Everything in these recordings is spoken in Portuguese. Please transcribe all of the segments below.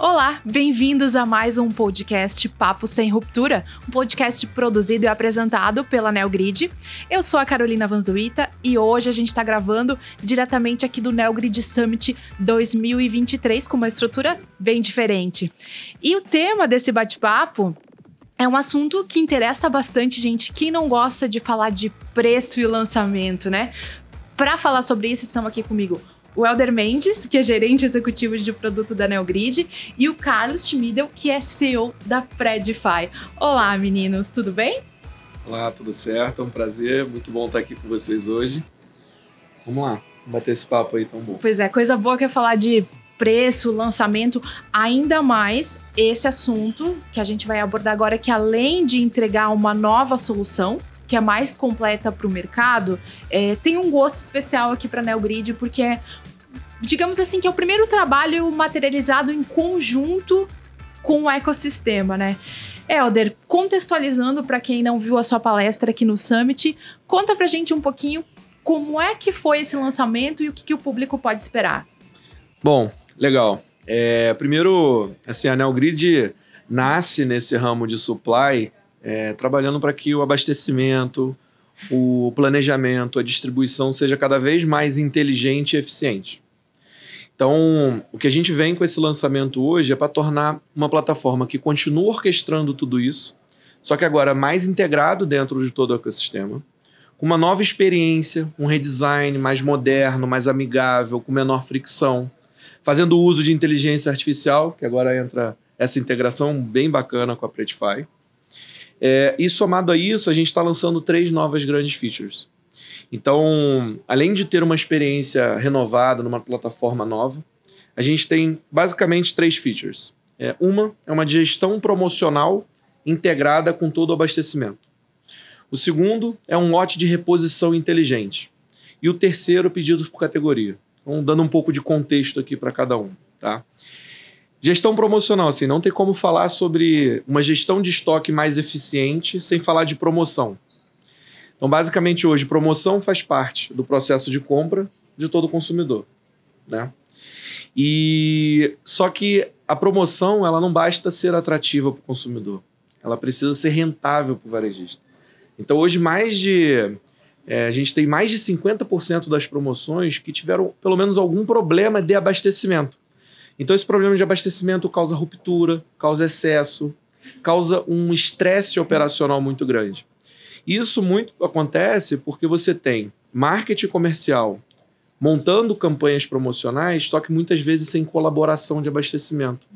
Olá, bem-vindos a mais um podcast Papo Sem Ruptura, um podcast produzido e apresentado pela NeoGrid. Eu sou a Carolina Vanzuita e hoje a gente está gravando diretamente aqui do NeoGrid Summit 2023 com uma estrutura bem diferente. E o tema desse bate-papo é um assunto que interessa bastante gente. Quem não gosta de falar de preço e lançamento, né? Para falar sobre isso, estão aqui comigo o Elder Mendes, que é gerente executivo de produto da Neogrid, e o Carlos Schmidel, que é CEO da Predify. Olá, meninos, tudo bem? Olá, tudo certo? É um prazer, muito bom estar aqui com vocês hoje. Vamos lá, bater esse papo aí tão bom. Pois é, coisa boa que é falar de preço, lançamento, ainda mais esse assunto que a gente vai abordar agora, que além de entregar uma nova solução, que é mais completa para o mercado, é, tem um gosto especial aqui para a Neogrid, porque é digamos assim, que é o primeiro trabalho materializado em conjunto com o ecossistema, né? Elder, contextualizando para quem não viu a sua palestra aqui no Summit, conta pra gente um pouquinho como é que foi esse lançamento e o que, que o público pode esperar. Bom, legal. É, primeiro, assim, a Neogrid nasce nesse ramo de supply, é, trabalhando para que o abastecimento, o planejamento, a distribuição seja cada vez mais inteligente e eficiente. Então, o que a gente vem com esse lançamento hoje é para tornar uma plataforma que continua orquestrando tudo isso, só que agora mais integrado dentro de todo o ecossistema, com uma nova experiência, um redesign mais moderno, mais amigável, com menor fricção, fazendo uso de inteligência artificial, que agora entra essa integração bem bacana com a Predify. É, e somado a isso, a gente está lançando três novas grandes features. Então, além de ter uma experiência renovada numa plataforma nova, a gente tem basicamente três features. É, uma é uma gestão promocional integrada com todo o abastecimento. O segundo é um lote de reposição inteligente. E o terceiro, pedidos por categoria. Então, dando um pouco de contexto aqui para cada um. Tá? Gestão promocional, assim, não tem como falar sobre uma gestão de estoque mais eficiente sem falar de promoção. Então, basicamente, hoje, promoção faz parte do processo de compra de todo consumidor, né? E só que a promoção, ela não basta ser atrativa para o consumidor, ela precisa ser rentável para o varejista. Então, hoje, mais de é, a gente tem mais de 50% das promoções que tiveram pelo menos algum problema de abastecimento. Então, esse problema de abastecimento causa ruptura, causa excesso, causa um estresse operacional muito grande. Isso muito acontece porque você tem marketing comercial montando campanhas promocionais, só que muitas vezes sem colaboração de abastecimento.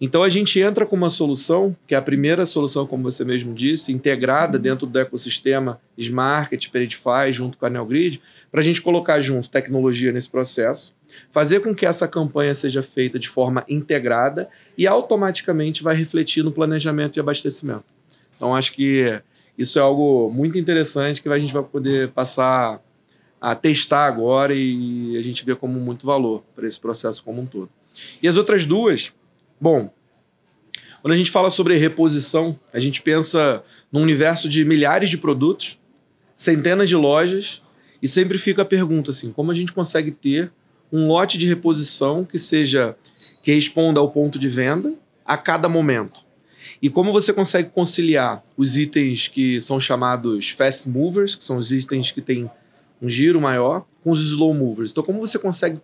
Então a gente entra com uma solução, que é a primeira solução, como você mesmo disse, integrada dentro do ecossistema Smart, Peridify, junto com a Neogrid, para a gente colocar junto tecnologia nesse processo, fazer com que essa campanha seja feita de forma integrada e automaticamente vai refletir no planejamento e abastecimento. Então acho que isso é algo muito interessante que a gente vai poder passar a testar agora e a gente vê como muito valor para esse processo como um todo. E as outras duas, bom, quando a gente fala sobre reposição, a gente pensa num universo de milhares de produtos, centenas de lojas, e sempre fica a pergunta assim: como a gente consegue ter um lote de reposição que seja que responda ao ponto de venda a cada momento? E como você consegue conciliar os itens que são chamados fast movers, que são os itens que têm um giro maior, com os slow movers. Então, como você consegue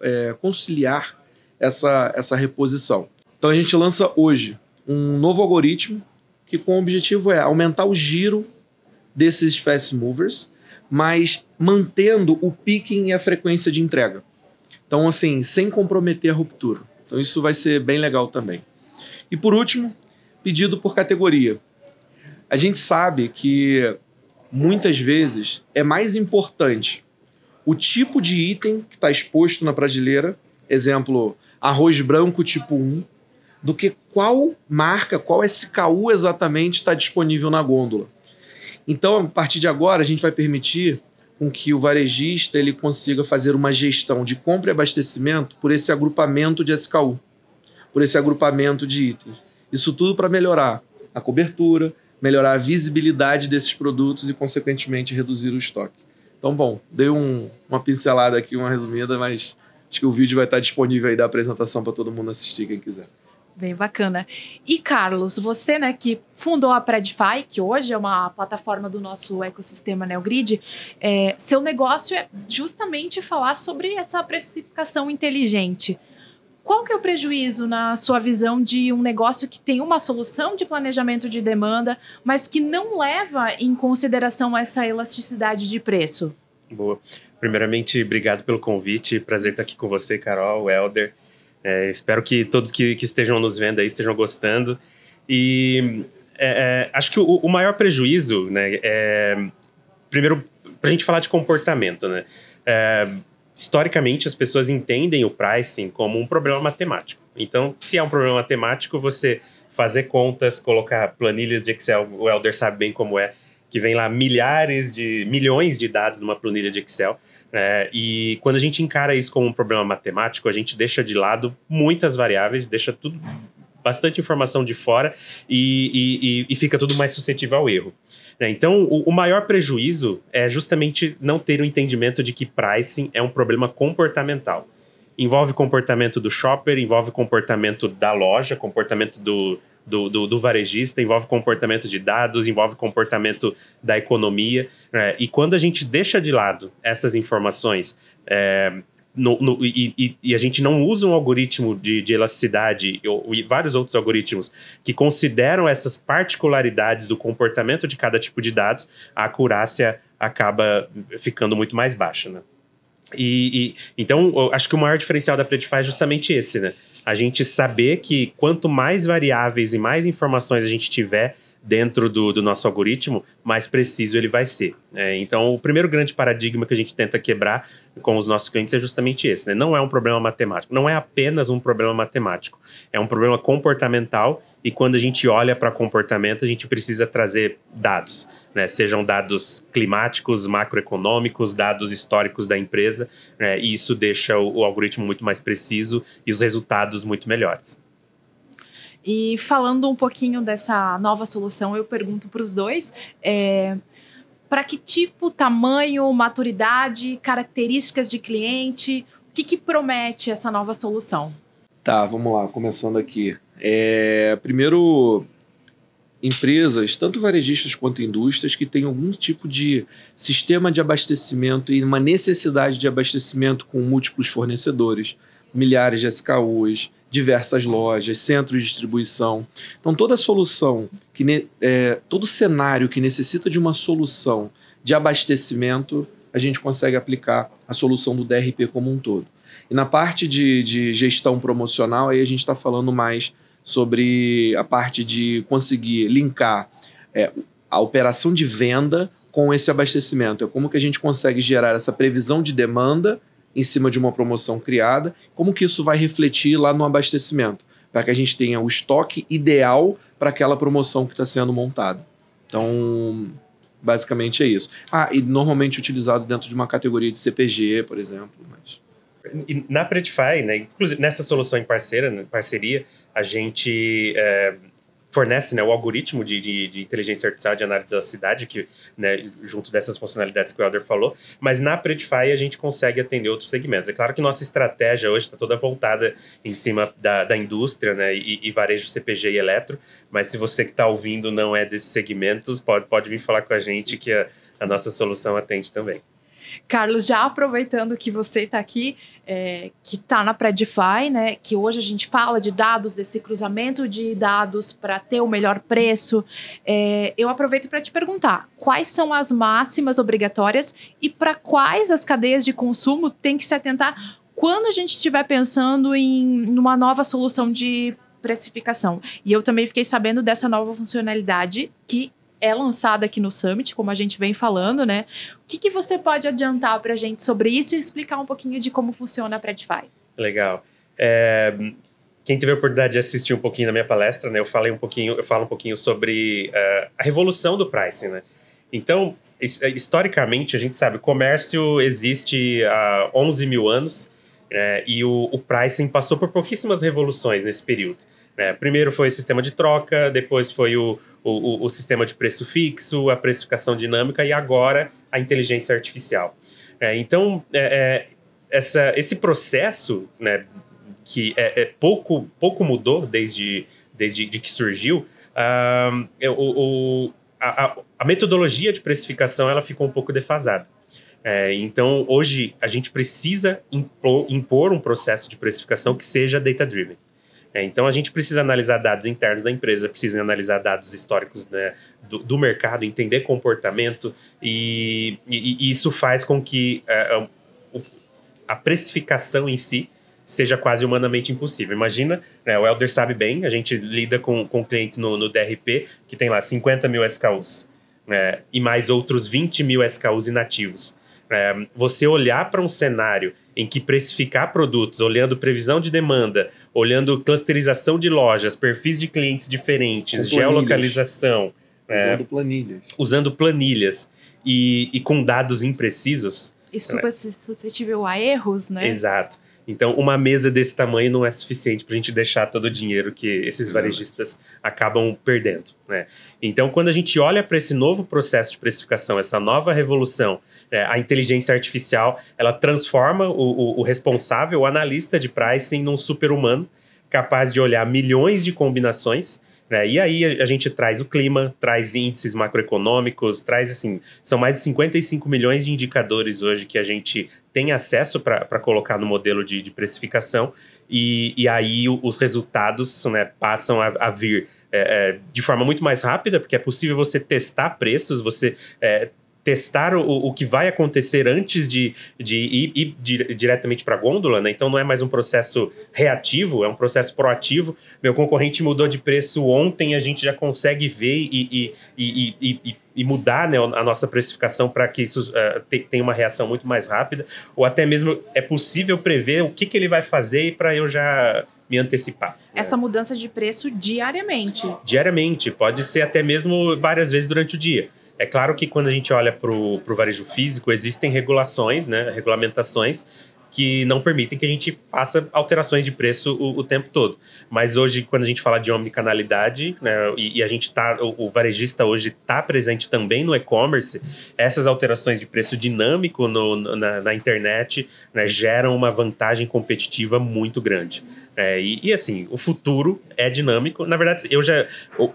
é, conciliar essa, essa reposição? Então, a gente lança hoje um novo algoritmo que com o objetivo é aumentar o giro desses fast movers, mas mantendo o picking e a frequência de entrega. Então, assim, sem comprometer a ruptura. Então, isso vai ser bem legal também. E por último, pedido por categoria. A gente sabe que muitas vezes é mais importante o tipo de item que está exposto na prateleira, exemplo, arroz branco tipo 1, do que qual marca, qual SKU exatamente está disponível na gôndola. Então, a partir de agora, a gente vai permitir com que o varejista ele consiga fazer uma gestão de compra e abastecimento por esse agrupamento de SKU, por esse agrupamento de itens. Isso tudo para melhorar a cobertura, melhorar a visibilidade desses produtos e, consequentemente, reduzir o estoque. Então, bom, dei um, uma pincelada aqui, uma resumida, mas Acho que o vídeo vai estar disponível aí da apresentação para todo mundo assistir, quem quiser. Bem bacana. E Carlos, você, né, que fundou a Predify, que hoje é uma plataforma do nosso ecossistema NeoGrid, é, seu negócio é justamente falar sobre essa precificação inteligente. Qual que é o prejuízo na sua visão de um negócio que tem uma solução de planejamento de demanda, mas que não leva em consideração essa elasticidade de preço? Boa. Primeiramente, obrigado pelo convite. Prazer estar aqui com você, Carol, Helder. É, espero que todos que, que, estejam nos vendo aí estejam gostando. E é, é, acho que o, o, maior prejuízo, né, é, primeiro, para a gente falar de comportamento, né, é, historicamente as pessoas entendem o pricing como um problema matemático. Então, se é um problema matemático, você fazer contas, colocar planilhas de Excel, o Elder sabe bem como é, que vem lá milhares de milhões de dados numa planilha de Excel. É, e quando a gente encara isso como um problema matemático, a gente deixa de lado muitas variáveis, deixa tudo bastante informação de fora e, e, e fica tudo mais suscetível ao erro. É, então, o, o, maior prejuízo é justamente não ter o entendimento de que pricing é um problema comportamental. Envolve comportamento do shopper, envolve comportamento da loja, comportamento do, do, do, do, varejista, envolve comportamento de dados, envolve comportamento da economia. Né? E quando a gente deixa de lado essas informações é, no, no, e, e, a gente não usa um algoritmo de, de elasticidade ou, e vários outros algoritmos que consideram essas particularidades do comportamento de cada tipo de dados, a acurácia acaba ficando muito mais baixa. Né? E, e, então, acho que o maior diferencial da Predify é justamente esse, né? A gente saber que quanto mais variáveis e mais informações a gente tiver dentro do, do nosso algoritmo, mais preciso ele vai ser. É, então, o primeiro grande paradigma que a gente tenta quebrar com os nossos clientes é justamente esse: né? não é um problema matemático, não é apenas um problema matemático, é um problema comportamental. E quando a gente olha para comportamento, a gente precisa trazer dados, né? sejam dados climáticos, macroeconômicos, dados históricos da empresa, né? e isso deixa o, o algoritmo muito mais preciso e os resultados muito melhores. E falando um pouquinho dessa nova solução, eu pergunto para os dois. É, para que tipo, tamanho, maturidade, características de cliente, o que, que promete essa nova solução? Tá, vamos lá, começando aqui. É, primeiro, empresas, tanto varejistas quanto indústrias, que têm algum tipo de sistema de abastecimento e uma necessidade de abastecimento com múltiplos fornecedores, milhares de SKUs, diversas lojas, centros de distribuição. Então, toda solução, que é, todo cenário que necessita de uma solução de abastecimento, a gente consegue aplicar a solução do DRP como um todo. E na parte de, de gestão promocional, aí a gente está falando mais sobre a parte de conseguir linkar é, a operação de venda com esse abastecimento. É como que a gente consegue gerar essa previsão de demanda em cima de uma promoção criada, como que isso vai refletir lá no abastecimento, para que a gente tenha o estoque ideal para aquela promoção que está sendo montada. Então, basicamente é isso. Ah, e normalmente utilizado dentro de uma categoria de CPG, por exemplo. Mas... E na Predify, né, inclusive nessa solução em parceira, né, parceria, a gente é, fornece né, o algoritmo de, de, de, inteligência artificial de análise da cidade, que, né, junto dessas funcionalidades que o Elder falou, mas na Predify a gente consegue atender outros segmentos. É claro que nossa estratégia hoje está toda voltada em cima da, da indústria né, e, e, varejo CPG e eletro, mas se você que está ouvindo não é desses segmentos, pode, pode vir falar com a gente que a, a nossa solução atende também. Carlos, já aproveitando que você está aqui, é, que está na Predify, né? Que hoje a gente fala de dados, desse cruzamento de dados para ter o melhor preço. É, eu aproveito para te perguntar: quais são as máximas obrigatórias e para quais as cadeias de consumo tem que se atentar quando a gente estiver pensando em uma nova solução de precificação? E eu também fiquei sabendo dessa nova funcionalidade que é lançada aqui no Summit, como a gente vem falando, né? O que, que você pode adiantar para a gente sobre isso e explicar um pouquinho de como funciona a Predify? Legal. É, quem teve a oportunidade de assistir um pouquinho da minha palestra, né? Eu falei um pouquinho, eu falo um pouquinho sobre uh, a revolução do pricing, né? Então, historicamente, a gente sabe, o comércio existe há 11 mil anos é, e o, o pricing passou por pouquíssimas revoluções nesse período. Né? Primeiro foi o sistema de troca, depois foi o, o, o, sistema de preço fixo, a precificação dinâmica e agora a inteligência artificial. É, então, é, é essa, esse processo, né, que é, é, pouco, pouco mudou desde, desde de que surgiu, uh, o, o a, a, metodologia de precificação ela ficou um pouco defasada. É, então, hoje, a gente precisa impor, impor, um processo de precificação que seja data-driven. É, então, a gente precisa analisar dados internos da empresa, precisa analisar dados históricos né, do, do, mercado, entender comportamento, e, e, e isso faz com que é, a precificação em si seja quase humanamente impossível. Imagina, né, o Elder sabe bem, a gente lida com, com clientes no, no DRP que tem lá 50 mil SKUs né, e mais outros 20 mil SKUs inativos. É, você olhar para um cenário em que precificar produtos, olhando previsão de demanda, olhando clusterização de lojas, perfis de clientes diferentes, geolocalização. Usando é, planilhas. Usando planilhas e, e com dados imprecisos. E super né? suscetível a erros, né? Exato. Então, uma mesa desse tamanho não é suficiente para a gente deixar todo o dinheiro que esses varejistas acabam perdendo. Né? Então, quando a gente olha para esse novo processo de precificação, essa nova revolução, é, a inteligência artificial, ela transforma o, o, o responsável, o analista de pricing, num super-humano capaz de olhar milhões de combinações né? E aí a, a, gente traz o clima, traz índices macroeconômicos, traz assim, são mais de 55 milhões de indicadores hoje que a gente tem acesso para colocar no modelo de, de precificação, e, e aí os resultados né, passam a, a vir é, é, de forma muito mais rápida, porque é possível você testar preços, você é, testar o, o que vai acontecer antes de, de ir, ir diretamente para a gôndola, né? Então não é mais um processo reativo, é um processo proativo. Meu concorrente mudou de preço ontem, a gente já consegue ver e, e, e, e mudar né, a nossa precificação para que isso uh, tenha uma reação muito mais rápida, ou até mesmo é possível prever o que, que ele vai fazer para eu já me antecipar. Essa né? mudança de preço diariamente. Diariamente, pode ser até mesmo várias vezes durante o dia. É claro que quando a gente olha para o varejo físico, existem regulações, né, regulamentações que não permitem que a gente faça alterações de preço o, o tempo todo. Mas hoje, quando a gente fala de omnicanalidade, né, e, e a gente tá, o, o varejista hoje está presente também no e-commerce, essas alterações de preço dinâmico no, na, na, internet né, geram uma vantagem competitiva muito grande. É, e, e, assim, o futuro é dinâmico. Na verdade, eu já. O,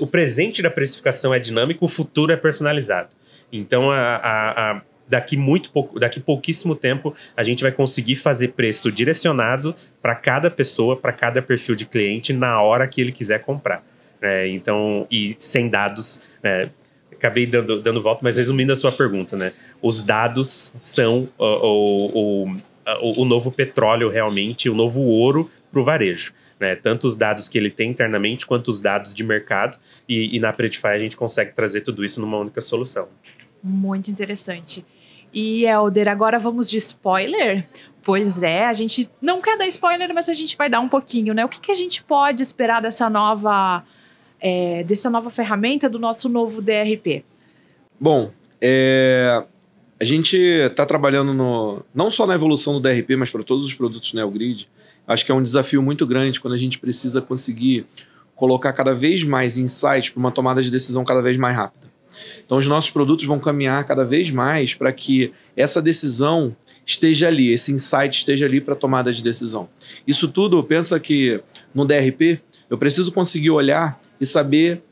o presente da precificação é dinâmico, o futuro é personalizado. Então, a, a, a daqui muito pouco, daqui pouquíssimo tempo, a gente vai conseguir fazer preço direcionado para cada pessoa, para cada perfil de cliente na hora que ele quiser comprar. É, então, e sem dados, né, acabei dando, dando volta, mas resumindo a sua pergunta, né? Os dados são o, o, o, o novo petróleo realmente, o novo ouro para o varejo. Né, tanto os dados que ele tem internamente quanto os dados de mercado e, e na Predify a gente consegue trazer tudo isso numa única solução. Muito interessante. E Elder, agora vamos de spoiler? Pois é, a gente não quer dar spoiler, mas a gente vai dar um pouquinho, né? O que, que a gente pode esperar dessa nova, é, dessa nova ferramenta do nosso novo DRP? Bom, é, a gente está trabalhando no, não só na evolução do DRP, mas para todos os produtos NeoGrid. Acho que é um desafio muito grande quando a gente precisa conseguir colocar cada vez mais insights para uma tomada de decisão cada vez mais rápida. Então, os nossos produtos vão caminhar cada vez mais para que essa decisão esteja ali, esse insight esteja ali para tomada de decisão. Isso tudo, pensa que no DRP, eu preciso conseguir olhar e saber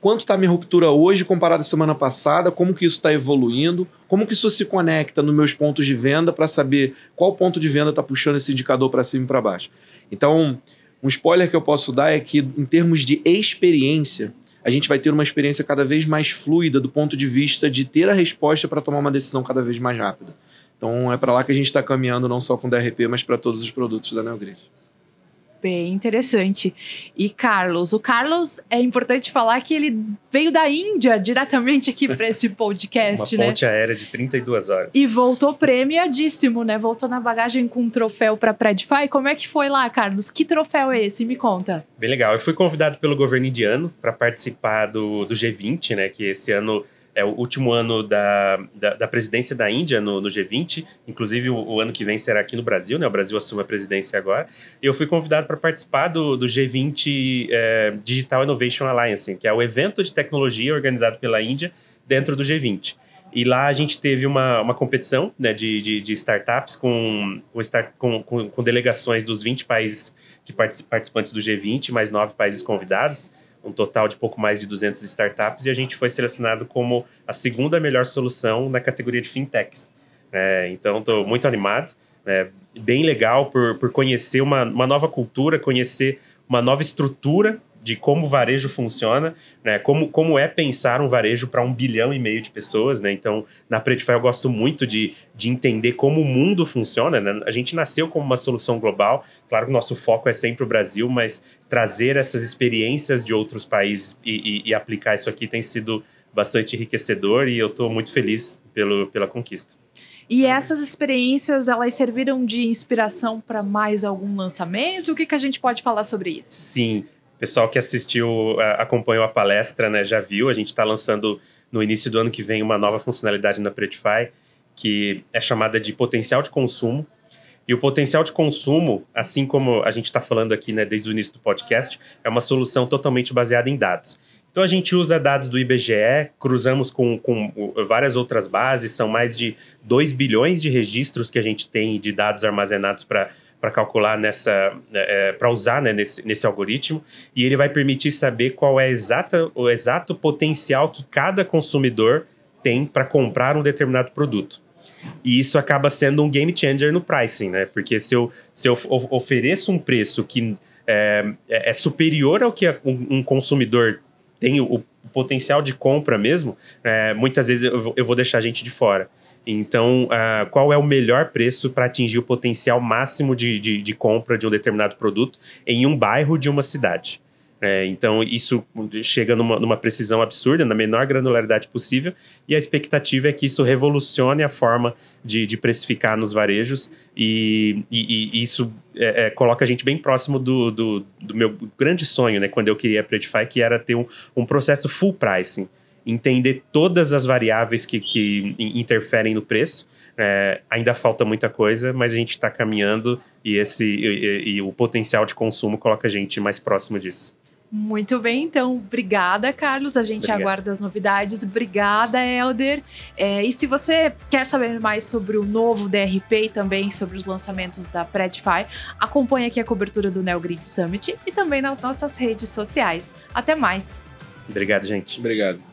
quanto está a minha ruptura hoje comparado à semana passada, como que isso está evoluindo, como que isso se conecta nos meus pontos de venda para saber qual ponto de venda está puxando esse indicador para cima e para baixo. Então, um spoiler que eu posso dar é que, em termos de experiência, a gente vai ter uma experiência cada vez mais fluida do ponto de vista de ter a resposta para tomar uma decisão cada vez mais rápida. Então é para lá que a gente está caminhando, não só com o DRP, mas para todos os produtos da NeoGrid. Bem interessante. E Carlos, o Carlos é importante falar que ele veio da Índia diretamente aqui para esse podcast, Uma né? ponte aérea de 32 horas. E voltou premiadíssimo, né? Voltou na bagagem com um troféu para Predify. Como é que foi lá, Carlos? Que troféu é esse? Me conta. Bem legal. Eu fui convidado pelo governo indiano para participar do, do G20, né? Que esse ano é o último ano da, da, da presidência da Índia no, no G20, inclusive o, o, ano que vem será aqui no Brasil, né? O Brasil assume a presidência agora. E eu fui convidado para participar do, do G20 é, Digital Innovation Alliance, que é o evento de tecnologia organizado pela Índia dentro do G20. E lá a gente teve uma, uma competição né, de, de, de startups com, com, com, com, delegações dos 20 países que participantes do G20, mais nove países convidados, um total de pouco mais de 200 startups, e a gente foi selecionado como a segunda melhor solução na categoria de fintechs. É, então, estou muito animado, é, bem legal por, por conhecer uma, uma nova cultura, conhecer uma nova estrutura de como o varejo funciona, né? Como, como é pensar um varejo para um bilhão e meio de pessoas, né? Então, na Predify eu gosto muito de, de entender como o mundo funciona, né? A gente nasceu como uma solução global, claro que o nosso foco é sempre o Brasil, mas trazer essas experiências de outros países e, e, e aplicar isso aqui tem sido bastante enriquecedor e eu estou muito feliz pelo, pela conquista. E essas experiências, elas serviram de inspiração para mais algum lançamento? O que, que a gente pode falar sobre isso? Sim, pessoal que assistiu, acompanhou a palestra, né, já viu. A gente está lançando no início do ano que vem uma nova funcionalidade na Predify, que é chamada de potencial de consumo. E o potencial de consumo, assim como a gente está falando aqui né, desde o início do podcast, é uma solução totalmente baseada em dados. Então a gente usa dados do IBGE, cruzamos com, com várias outras bases, são mais de 2 bilhões de registros que a gente tem de dados armazenados para para calcular nessa, é, para usar né, nesse, nesse algoritmo, e ele vai permitir saber qual é exata, o exato potencial que cada consumidor tem para comprar um determinado produto. E isso acaba sendo um game changer no pricing, né? Porque se eu, se eu ofereço um preço que é, é, é superior ao que um, um consumidor tem o, o, potencial de compra mesmo, é, muitas vezes eu, eu vou deixar a gente de fora. Então, uh, qual é o melhor preço para atingir o potencial máximo de, de, de, compra de um determinado produto em um bairro de uma cidade? É, então, isso chega numa, numa, precisão absurda, na menor granularidade possível, e a expectativa é que isso revolucione a forma de, de precificar nos varejos, e, e, e isso é, é, coloca a gente bem próximo do, do, do, meu grande sonho, né, quando eu queria a Predify, que era ter um, um processo full pricing entender todas as variáveis que, que interferem no preço. É, ainda falta muita coisa, mas a gente está caminhando e, esse, e, e, o potencial de consumo coloca a gente mais próximo disso. Muito bem, então, obrigada, Carlos. A gente Obrigado. aguarda as novidades. Obrigada, Helder. É, e se você quer saber mais sobre o novo DRP e também sobre os lançamentos da Predify, acompanhe aqui a cobertura do NeoGrid Summit e também nas nossas redes sociais. Até mais. Obrigado, gente. Obrigado.